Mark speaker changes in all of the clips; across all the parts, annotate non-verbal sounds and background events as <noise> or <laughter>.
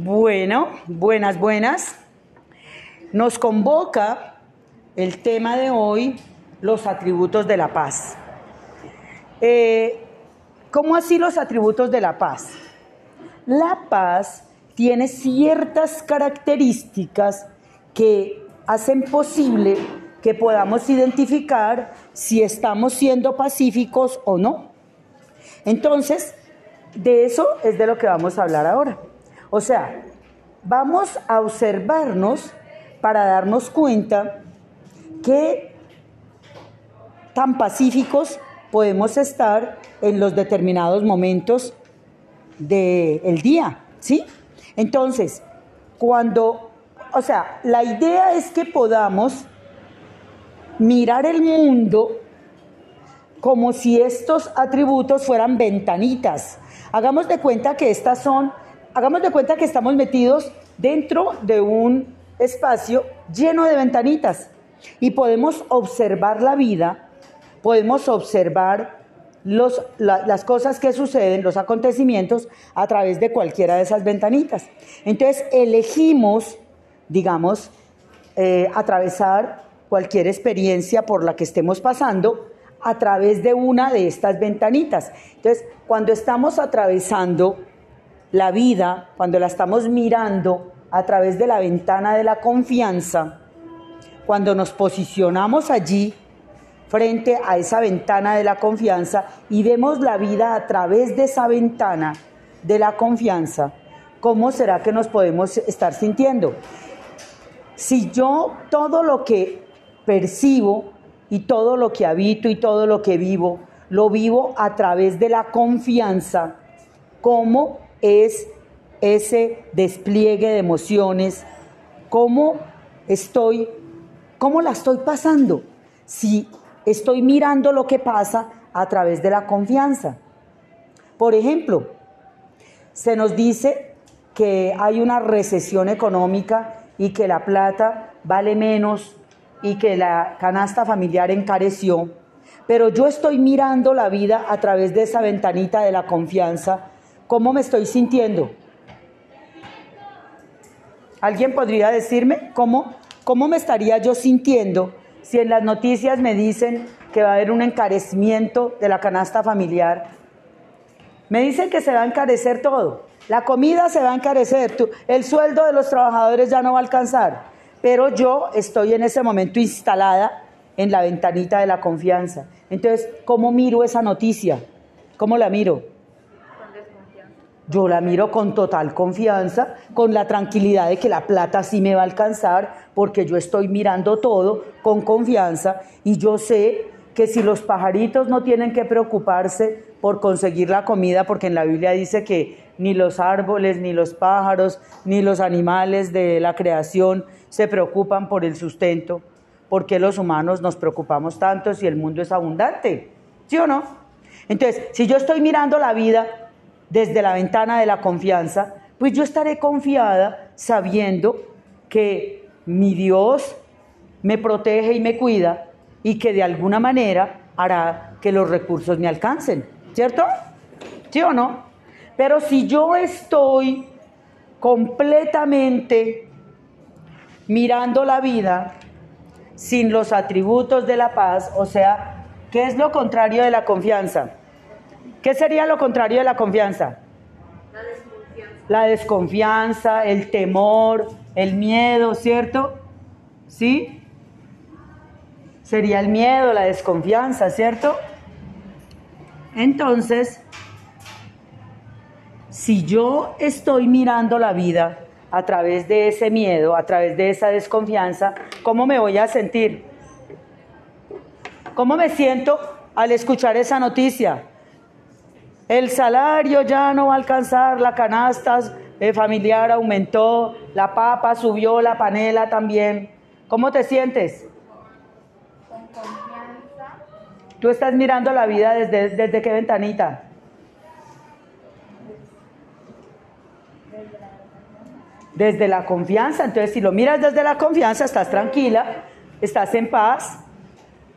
Speaker 1: Bueno, buenas, buenas. Nos convoca el tema de hoy, los atributos de la paz. Eh, ¿Cómo así los atributos de la paz? La paz tiene ciertas características que hacen posible que podamos identificar si estamos siendo pacíficos o no. Entonces, de eso es de lo que vamos a hablar ahora. O sea, vamos a observarnos para darnos cuenta que tan pacíficos podemos estar en los determinados momentos del día, ¿sí? Entonces, cuando, o sea, la idea es que podamos mirar el mundo como si estos atributos fueran ventanitas. Hagamos de cuenta que estas son hagamos de cuenta que estamos metidos dentro de un espacio lleno de ventanitas y podemos observar la vida, podemos observar los, las cosas que suceden, los acontecimientos, a través de cualquiera de esas ventanitas. Entonces elegimos, digamos, eh, atravesar cualquier experiencia por la que estemos pasando a través de una de estas ventanitas. Entonces, cuando estamos atravesando la vida, cuando la estamos mirando a través de la ventana de la confianza, cuando nos posicionamos allí frente a esa ventana de la confianza y vemos la vida a través de esa ventana de la confianza, ¿cómo será que nos podemos estar sintiendo? Si yo todo lo que percibo y todo lo que habito y todo lo que vivo, lo vivo a través de la confianza, ¿cómo es ese despliegue de emociones, cómo estoy, cómo la estoy pasando, si estoy mirando lo que pasa a través de la confianza. Por ejemplo, se nos dice que hay una recesión económica y que la plata vale menos y que la canasta familiar encareció, pero yo estoy mirando la vida a través de esa ventanita de la confianza ¿Cómo me estoy sintiendo? ¿Alguien podría decirme cómo, cómo me estaría yo sintiendo si en las noticias me dicen que va a haber un encarecimiento de la canasta familiar? Me dicen que se va a encarecer todo. La comida se va a encarecer, el sueldo de los trabajadores ya no va a alcanzar. Pero yo estoy en ese momento instalada en la ventanita de la confianza. Entonces, ¿cómo miro esa noticia? ¿Cómo la miro? Yo la miro con total confianza, con la tranquilidad de que la plata sí me va a alcanzar, porque yo estoy mirando todo con confianza y yo sé que si los pajaritos no tienen que preocuparse por conseguir la comida, porque en la Biblia dice que ni los árboles, ni los pájaros, ni los animales de la creación se preocupan por el sustento, porque los humanos nos preocupamos tanto si el mundo es abundante? ¿Sí o no? Entonces, si yo estoy mirando la vida desde la ventana de la confianza, pues yo estaré confiada sabiendo que mi Dios me protege y me cuida y que de alguna manera hará que los recursos me alcancen, ¿cierto? ¿Sí o no? Pero si yo estoy completamente mirando la vida sin los atributos de la paz, o sea, ¿qué es lo contrario de la confianza? ¿Qué sería lo contrario de la confianza? La desconfianza. La desconfianza, el temor, el miedo, ¿cierto? ¿Sí? Sería el miedo, la desconfianza, ¿cierto? Entonces, si yo estoy mirando la vida a través de ese miedo, a través de esa desconfianza, ¿cómo me voy a sentir? ¿Cómo me siento al escuchar esa noticia? El salario ya no va a alcanzar, la canasta eh, familiar aumentó, la papa subió, la panela también. ¿Cómo te sientes? Con confianza. ¿Tú estás mirando la vida desde, desde qué ventanita? Desde la confianza. Entonces, si lo miras desde la confianza, estás tranquila, estás en paz,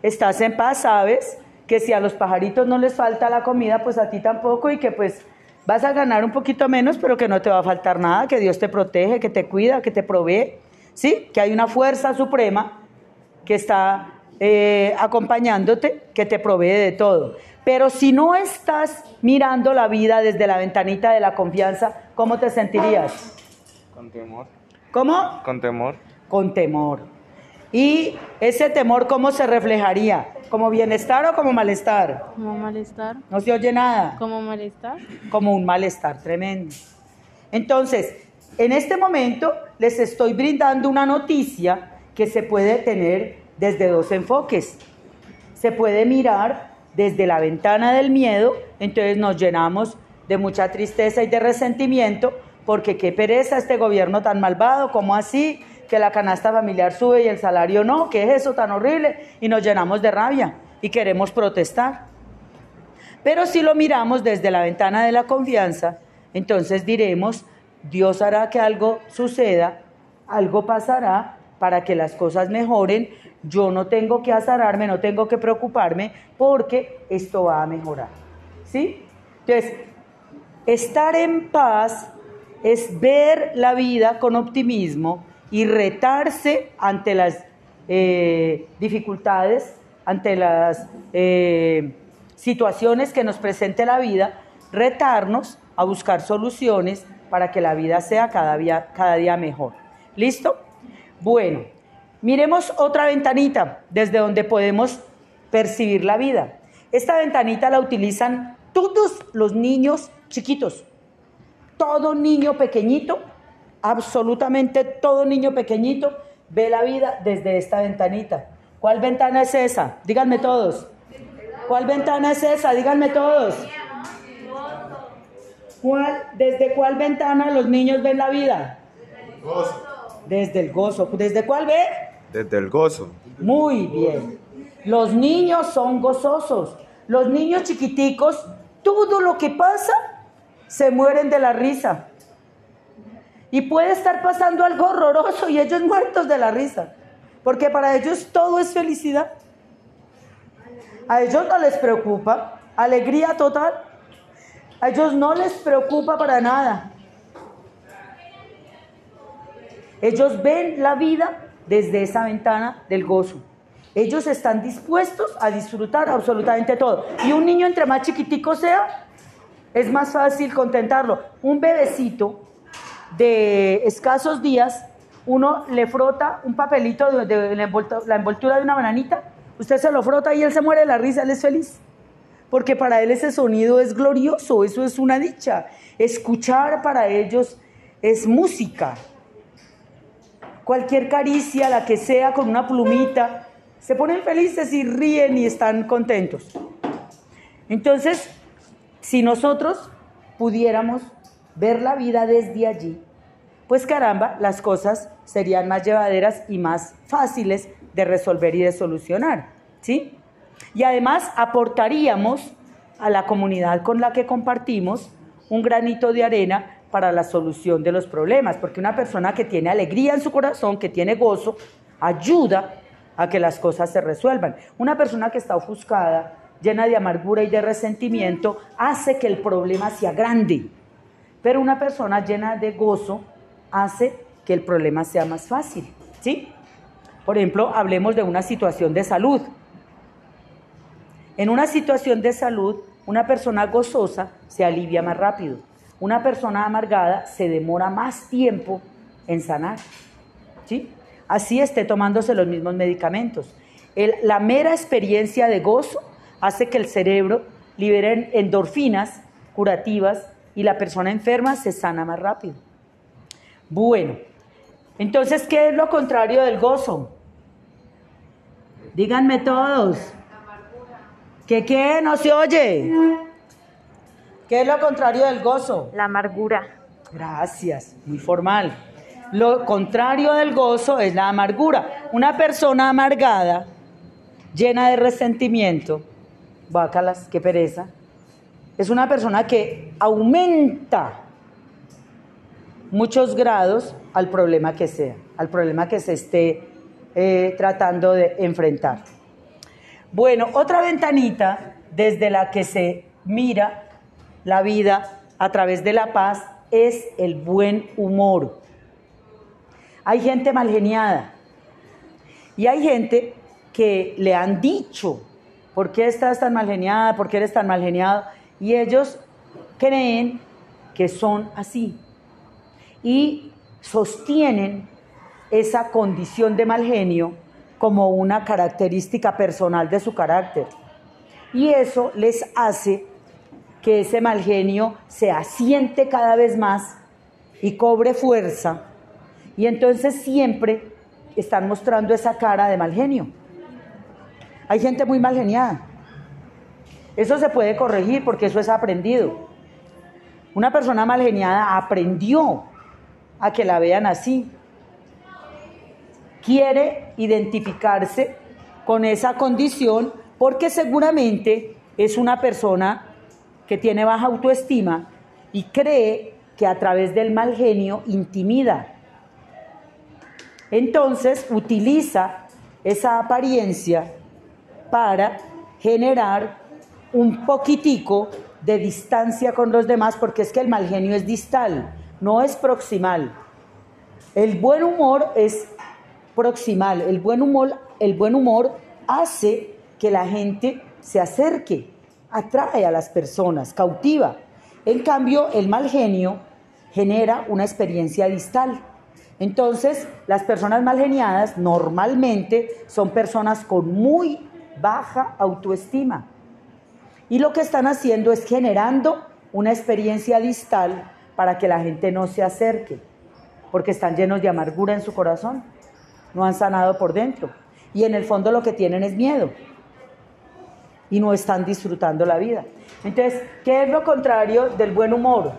Speaker 1: estás en paz, ¿sabes? Que si a los pajaritos no les falta la comida, pues a ti tampoco y que pues Vas a ganar un poquito menos, pero que no te va a faltar nada, que Dios te protege, que te cuida, que te provee, ¿sí? Que hay una fuerza suprema que está eh, acompañándote, que te provee de todo. Pero si no estás mirando la vida desde la ventanita de la confianza, ¿cómo te sentirías?
Speaker 2: Con temor.
Speaker 1: ¿Cómo?
Speaker 2: Con temor.
Speaker 1: Con temor. ¿Y ese temor cómo se reflejaría? ¿Como bienestar o como malestar?
Speaker 3: Como malestar.
Speaker 1: No se oye nada.
Speaker 3: Como malestar.
Speaker 1: Como un malestar tremendo. Entonces, en este momento les estoy brindando una noticia que se puede tener desde dos enfoques. Se puede mirar desde la ventana del miedo, entonces nos llenamos de mucha tristeza y de resentimiento, porque qué pereza este gobierno tan malvado, ¿cómo así? Que la canasta familiar sube y el salario no, ¿qué es eso tan horrible? Y nos llenamos de rabia y queremos protestar. Pero si lo miramos desde la ventana de la confianza, entonces diremos, Dios hará que algo suceda, algo pasará para que las cosas mejoren, yo no tengo que azararme, no tengo que preocuparme porque esto va a mejorar. ¿Sí? Entonces, estar en paz es ver la vida con optimismo y retarse ante las eh, dificultades, ante las eh, situaciones que nos presente la vida, retarnos a buscar soluciones para que la vida sea cada día, cada día mejor. ¿Listo? Bueno, miremos otra ventanita desde donde podemos percibir la vida. Esta ventanita la utilizan todos los niños chiquitos. Todo niño pequeñito, absolutamente todo niño pequeñito, ve la vida desde esta ventanita. ¿Cuál ventana es esa? Díganme todos. ¿Cuál ventana es esa? Díganme todos. ¿Cuál, ¿Desde cuál ventana los niños ven la vida? Desde el gozo. ¿Desde cuál ve?
Speaker 2: Desde el gozo.
Speaker 1: Muy bien. Los niños son gozosos. Los niños chiquiticos, todo lo que pasa, se mueren de la risa. Y puede estar pasando algo horroroso y ellos muertos de la risa. Porque para ellos todo es felicidad. A ellos no les preocupa. Alegría total. A ellos no les preocupa para nada. Ellos ven la vida desde esa ventana del gozo. Ellos están dispuestos a disfrutar absolutamente todo. Y un niño entre más chiquitico sea, es más fácil contentarlo. Un bebecito de escasos días, uno le frota un papelito de, la, envoltura, la envoltura de una bananita, usted se lo frota y él se muere de la risa, él es feliz. Porque para él ese sonido es glorioso, eso es una dicha. Escuchar para ellos es música. Cualquier caricia, la que sea, con una plumita, se ponen felices y ríen y están contentos. Entonces, si nosotros pudiéramos ver la vida desde allí, pues caramba, las cosas serían más llevaderas y más fáciles de resolver y de solucionar, ¿sí? Y además aportaríamos a la comunidad con la que compartimos un granito de arena para la solución de los problemas, porque una persona que tiene alegría en su corazón, que tiene gozo, ayuda a que las cosas se resuelvan. Una persona que está ofuscada, llena de amargura y de resentimiento, hace que el problema sea grande. Pero una persona llena de gozo hace que el problema sea más fácil, ¿sí? Por ejemplo, hablemos de una situación de salud. En una situación de salud, una persona gozosa se alivia más rápido. Una persona amargada se demora más tiempo en sanar. ¿Sí? Así esté tomándose los mismos medicamentos. La mera experiencia de gozo hace que el cerebro libere endorfinas curativas y la persona enferma se sana más rápido. Bueno, entonces, ¿qué es lo contrario del gozo? Díganme todos. ¿Qué qué? No se oye. ¿Qué es lo contrario del gozo?
Speaker 3: La amargura.
Speaker 1: Gracias, muy formal. Lo contrario del gozo es la amargura. Una persona amargada, llena de resentimiento, bácalas, qué pereza, es una persona que aumenta muchos grados al problema que sea, al problema que se esté eh, tratando de enfrentar. Bueno, otra ventanita desde la que se mira la vida a través de la paz es el buen humor. Hay gente malgeniada y hay gente que le han dicho, ¿por qué estás tan malgeniada? ¿Por qué eres tan malgeniado? Y ellos creen que son así y sostienen esa condición de mal genio como una característica personal de su carácter. Y eso les hace que ese mal genio se asiente cada vez más y cobre fuerza. Y entonces siempre están mostrando esa cara de mal genio. Hay gente muy mal geniada. Eso se puede corregir porque eso es aprendido. Una persona mal geniada aprendió a que la vean así. Quiere identificarse con esa condición porque seguramente es una persona que tiene baja autoestima y cree que a través del mal genio intimida. Entonces utiliza esa apariencia para generar un poquitico de distancia con los demás, porque es que el mal genio es distal, no es proximal. El buen humor es proximal, el buen humor, el buen humor hace que la gente se acerque atrae a las personas, cautiva. En cambio, el mal genio genera una experiencia distal. Entonces, las personas mal geniadas normalmente son personas con muy baja autoestima. Y lo que están haciendo es generando una experiencia distal para que la gente no se acerque, porque están llenos de amargura en su corazón, no han sanado por dentro. Y en el fondo lo que tienen es miedo y no están disfrutando la vida. Entonces, ¿qué es lo contrario del buen humor?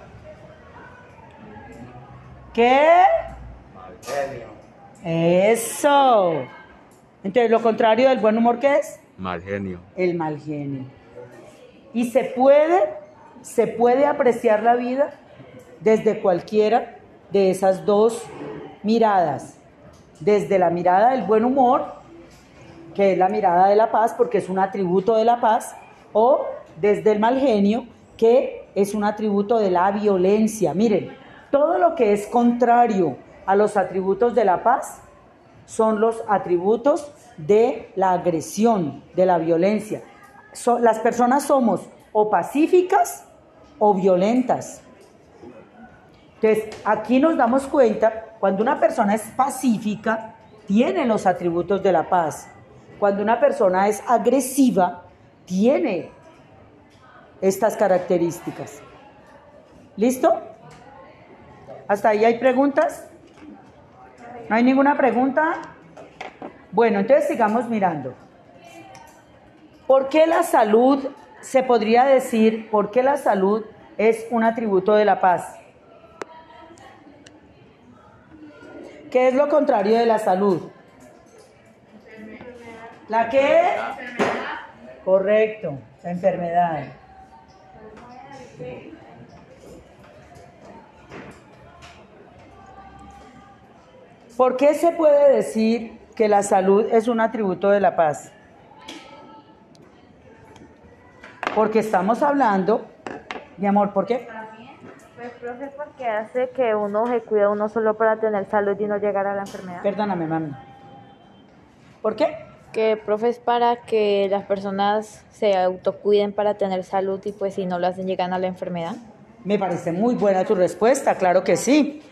Speaker 1: ¿Qué? Mal genio. Eso. Entonces, lo contrario del buen humor, ¿qué es?
Speaker 2: Mal genio.
Speaker 1: El mal genio. Y se puede, se puede apreciar la vida desde cualquiera de esas dos miradas. Desde la mirada del buen humor que es la mirada de la paz, porque es un atributo de la paz, o desde el mal genio, que es un atributo de la violencia. Miren, todo lo que es contrario a los atributos de la paz son los atributos de la agresión, de la violencia. Las personas somos o pacíficas o violentas. Entonces, aquí nos damos cuenta, cuando una persona es pacífica, tiene los atributos de la paz. Cuando una persona es agresiva, tiene estas características. ¿Listo? ¿Hasta ahí hay preguntas? ¿No hay ninguna pregunta? Bueno, entonces sigamos mirando. ¿Por qué la salud, se podría decir, por qué la salud es un atributo de la paz? ¿Qué es lo contrario de la salud? ¿La qué? Correcto, la enfermedad. ¿Por qué se puede decir que la salud es un atributo de la paz? Porque estamos hablando, mi amor, ¿por qué?
Speaker 3: Pues, profe, porque hace que uno se cuida uno solo para tener salud y no llegar a la enfermedad.
Speaker 1: Perdóname, mami. ¿Por qué?
Speaker 3: que, profe, es para que las personas se autocuiden para tener salud y pues si no lo hacen llegan a la enfermedad?
Speaker 1: Me parece muy buena tu respuesta, claro que sí.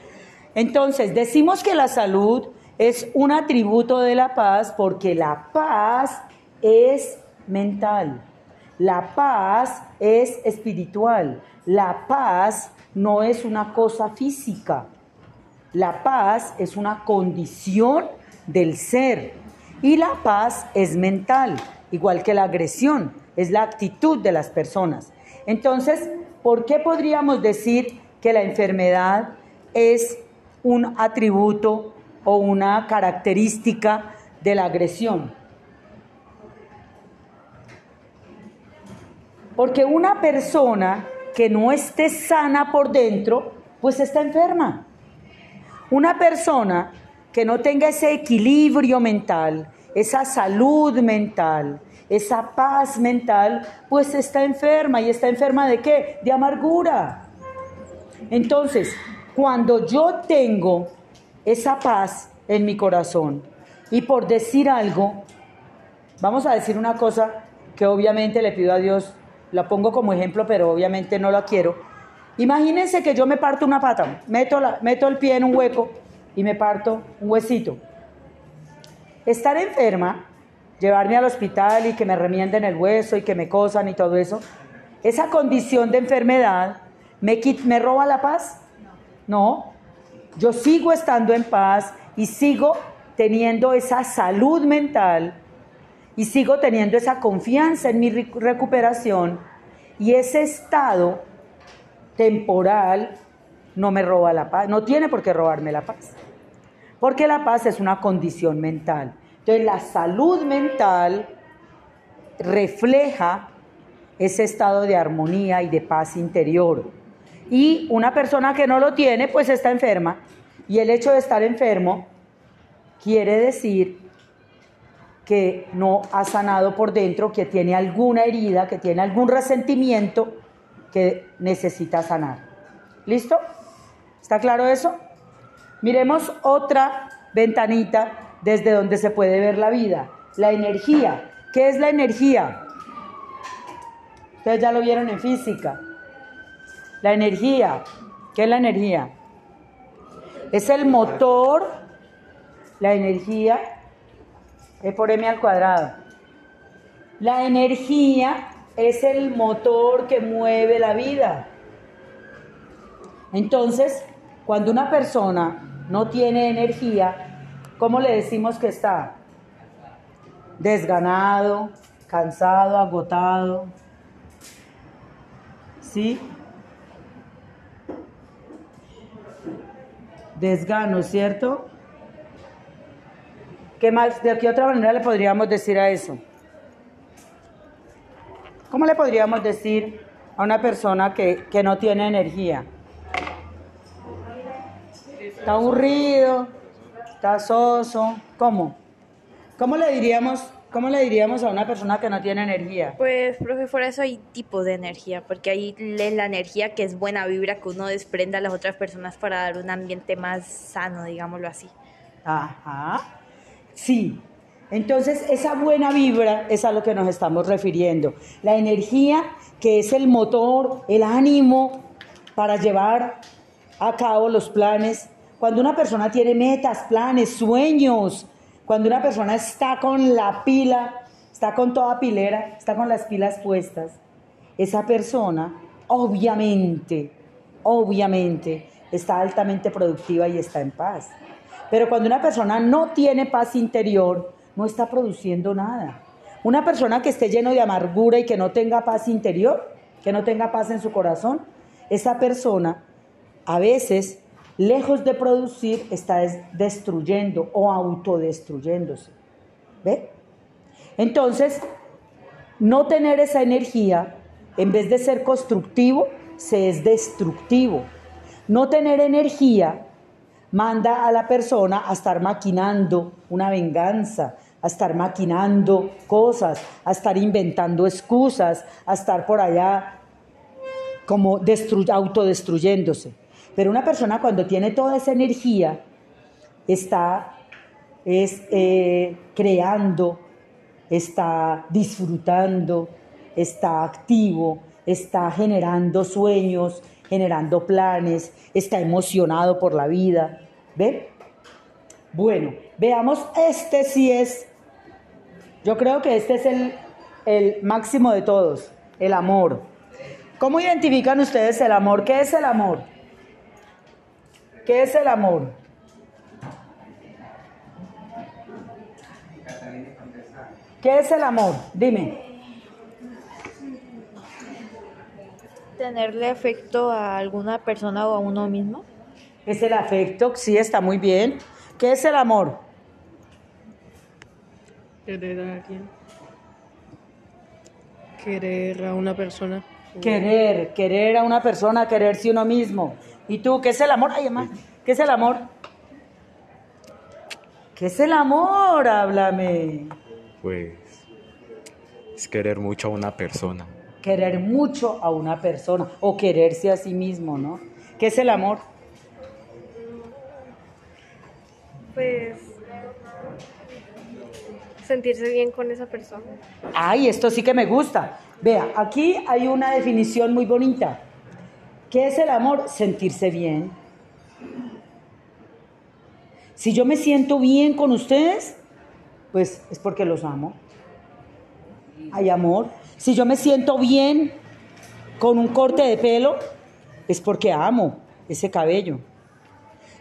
Speaker 1: Entonces, decimos que la salud es un atributo de la paz porque la paz es mental, la paz es espiritual, la paz no es una cosa física, la paz es una condición del ser. Y la paz es mental, igual que la agresión, es la actitud de las personas. Entonces, ¿por qué podríamos decir que la enfermedad es un atributo o una característica de la agresión? Porque una persona que no esté sana por dentro, pues está enferma. Una persona que no tenga ese equilibrio mental, esa salud mental, esa paz mental, pues está enferma. ¿Y está enferma de qué? De amargura. Entonces, cuando yo tengo esa paz en mi corazón y por decir algo, vamos a decir una cosa que obviamente le pido a Dios, la pongo como ejemplo, pero obviamente no la quiero. Imagínense que yo me parto una pata, meto, la, meto el pie en un hueco y me parto un huesito. Estar enferma, llevarme al hospital y que me remienden el hueso y que me cosan y todo eso, esa condición de enfermedad me, me roba la paz. No, yo sigo estando en paz y sigo teniendo esa salud mental y sigo teniendo esa confianza en mi recuperación y ese estado temporal no me roba la paz, no tiene por qué robarme la paz, porque la paz es una condición mental. Entonces la salud mental refleja ese estado de armonía y de paz interior. Y una persona que no lo tiene, pues está enferma. Y el hecho de estar enfermo quiere decir que no ha sanado por dentro, que tiene alguna herida, que tiene algún resentimiento que necesita sanar. ¿Listo? ¿Está claro eso? Miremos otra ventanita desde donde se puede ver la vida. La energía. ¿Qué es la energía? Ustedes ya lo vieron en física. La energía, ¿qué es la energía? Es el motor, la energía es por m al cuadrado. La energía es el motor que mueve la vida. Entonces, cuando una persona no tiene energía, ¿cómo le decimos que está? Desganado, cansado, agotado. ¿Sí? desgano, ¿cierto? ¿Qué más, ¿De qué otra manera le podríamos decir a eso? ¿Cómo le podríamos decir a una persona que, que no tiene energía? Está aburrido, está soso, ¿cómo? ¿Cómo le diríamos ¿Cómo le diríamos a una persona que no tiene energía?
Speaker 3: Pues, profe, por eso hay tipos de energía, porque ahí es la energía que es buena vibra que uno desprende a las otras personas para dar un ambiente más sano, digámoslo así.
Speaker 1: Ajá. Sí. Entonces, esa buena vibra es a lo que nos estamos refiriendo. La energía que es el motor, el ánimo para llevar a cabo los planes. Cuando una persona tiene metas, planes, sueños, cuando una persona está con la pila, está con toda pilera, está con las pilas puestas, esa persona obviamente, obviamente está altamente productiva y está en paz. Pero cuando una persona no tiene paz interior, no está produciendo nada. Una persona que esté lleno de amargura y que no tenga paz interior, que no tenga paz en su corazón, esa persona a veces lejos de producir, está destruyendo o autodestruyéndose. ¿Ve? Entonces, no tener esa energía, en vez de ser constructivo, se es destructivo. No tener energía manda a la persona a estar maquinando una venganza, a estar maquinando cosas, a estar inventando excusas, a estar por allá como autodestruyéndose. Pero una persona cuando tiene toda esa energía está es, eh, creando, está disfrutando, está activo, está generando sueños, generando planes, está emocionado por la vida. ¿Ve? Bueno, veamos, este sí es, yo creo que este es el, el máximo de todos, el amor. ¿Cómo identifican ustedes el amor? ¿Qué es el amor? ¿Qué es el amor? ¿Qué es el amor? Dime.
Speaker 3: Tenerle afecto a alguna persona o a uno mismo.
Speaker 1: Es el afecto, sí, está muy bien. ¿Qué es el amor?
Speaker 4: Querer a alguien. Querer a una persona.
Speaker 1: Querer, querer a una persona, quererse uno mismo. ¿Y tú qué es el amor? Ay, mamá, ¿qué es el amor? ¿Qué es el amor? Háblame.
Speaker 2: Pues es querer mucho a una persona.
Speaker 1: Querer mucho a una persona o quererse a sí mismo, ¿no? ¿Qué es el amor?
Speaker 5: Pues sentirse bien con esa persona.
Speaker 1: Ay, esto sí que me gusta. Vea, aquí hay una definición muy bonita. ¿Qué es el amor? Sentirse bien. Si yo me siento bien con ustedes, pues es porque los amo. Hay amor. Si yo me siento bien con un corte de pelo, es porque amo ese cabello.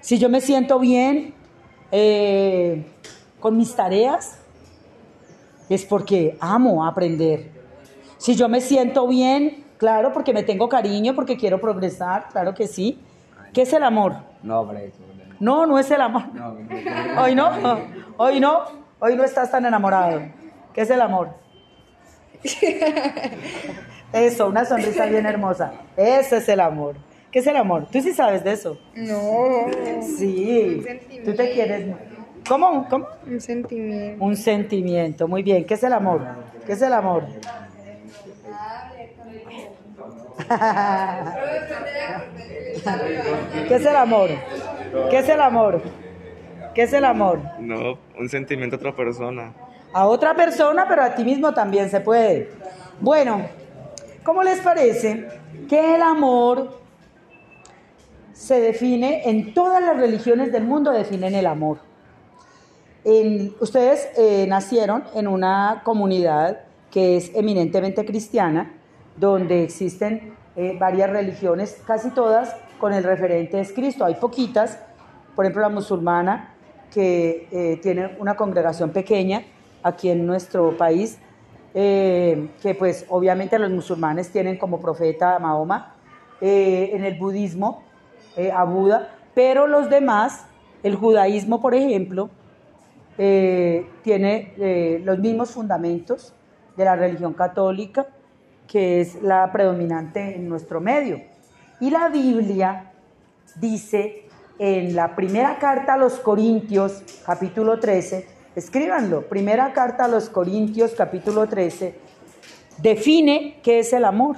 Speaker 1: Si yo me siento bien eh, con mis tareas, es porque amo aprender. Si yo me siento bien, claro, porque me tengo cariño, porque quiero progresar, claro que sí. ¿Qué es el amor?
Speaker 6: No, eso.
Speaker 1: No, no es el amor.
Speaker 6: No,
Speaker 1: Hoy no, hoy no, hoy no estás tan enamorado. ¿Qué es el amor? <laughs> Eso, una sonrisa bien hermosa. Ese es el amor. ¿Qué es el amor? ¿Tú sí sabes de eso?
Speaker 7: No.
Speaker 1: Sí. Tú te quieres. ¿Cómo? ¿Cómo?
Speaker 7: Un sentimiento.
Speaker 1: Un sentimiento. Muy bien. ¿Qué es el amor? ¿Qué es el amor? <laughs> ¿Qué es el amor? ¿Qué es el amor? ¿Qué es el amor?
Speaker 2: No, un sentimiento a otra persona.
Speaker 1: A otra persona, pero a ti mismo también se puede. Bueno, ¿cómo les parece que el amor se define en todas las religiones del mundo definen el amor? Ustedes eh, nacieron en una comunidad que es eminentemente cristiana, donde existen eh, varias religiones, casi todas con el referente es Cristo. Hay poquitas, por ejemplo la musulmana, que eh, tiene una congregación pequeña aquí en nuestro país, eh, que pues obviamente los musulmanes tienen como profeta a Mahoma, eh, en el budismo eh, a Buda, pero los demás, el judaísmo por ejemplo, tiene los mismos fundamentos de la religión católica, que es la predominante en nuestro medio. Y la Biblia dice en la primera carta a los Corintios, capítulo 13, escríbanlo, primera carta a los Corintios, capítulo 13, define qué es el amor.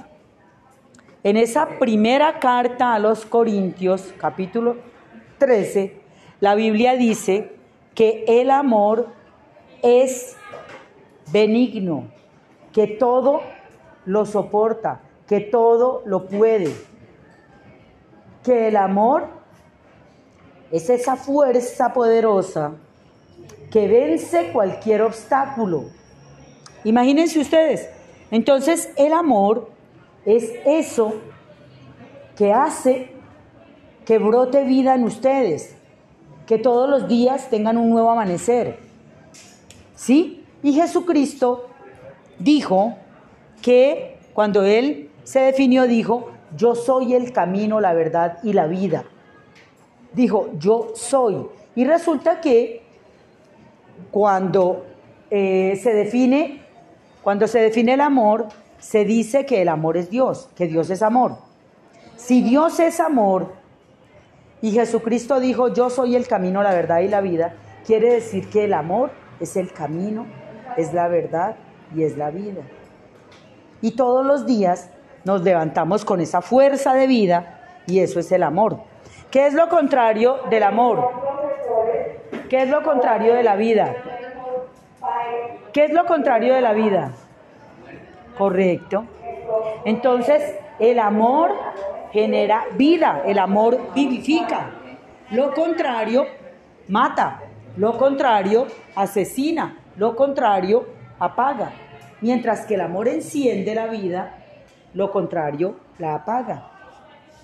Speaker 1: En esa primera carta a los Corintios, capítulo 13, la Biblia dice que el amor es benigno, que todo lo soporta, que todo lo puede, que el amor es esa fuerza poderosa que vence cualquier obstáculo. Imagínense ustedes, entonces el amor es eso que hace que brote vida en ustedes, que todos los días tengan un nuevo amanecer. ¿Sí? Y Jesucristo dijo que cuando Él se definió, dijo, yo soy el camino, la verdad y la vida. Dijo, yo soy. Y resulta que cuando eh, se define, cuando se define el amor, se dice que el amor es Dios, que Dios es amor. Si Dios es amor y Jesucristo dijo, yo soy el camino, la verdad y la vida, quiere decir que el amor es el camino, es la verdad y es la vida. Y todos los días nos levantamos con esa fuerza de vida y eso es el amor. ¿Qué es lo contrario del amor? ¿Qué es lo contrario de la vida? ¿Qué es lo contrario de la vida? Correcto. Entonces, el amor genera vida, el amor vivifica. Lo contrario, mata. Lo contrario, asesina. Lo contrario, apaga. Mientras que el amor enciende la vida, lo contrario, la apaga.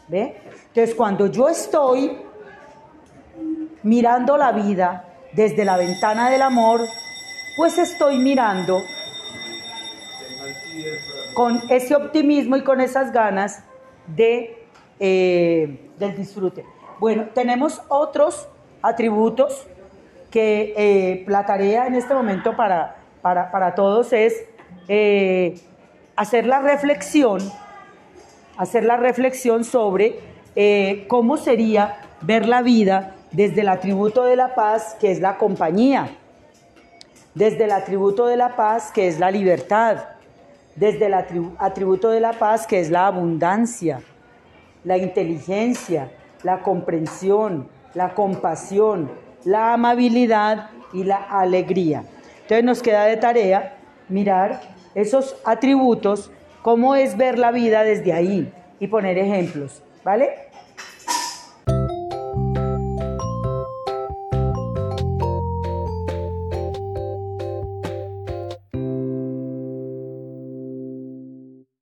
Speaker 1: ¿Ve? Entonces, cuando yo estoy mirando la vida desde la ventana del amor, pues estoy mirando con ese optimismo y con esas ganas de, eh, del disfrute. Bueno, tenemos otros atributos que eh, la tarea en este momento para, para, para todos es eh, hacer la reflexión, hacer la reflexión sobre cómo sería ver la vida desde el atributo de la paz, que es la compañía, desde el atributo de la paz, que es la libertad, desde el atribu- atributo de la paz, que es la abundancia, la inteligencia, la comprensión, la compasión, la amabilidad y la alegría. Entonces nos queda de tarea mirar esos atributos, cómo es ver la vida desde ahí y poner ejemplos, ¿vale?